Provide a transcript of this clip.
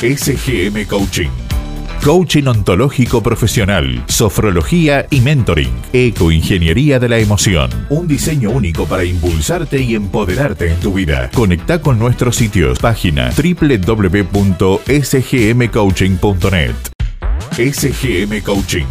SGM Coaching. Coaching ontológico profesional, sofrología y mentoring, ecoingeniería de la emoción. Un diseño único para impulsarte y empoderarte en tu vida. Conecta con nuestros sitios, página www.sgmcoaching.net. SGM Coaching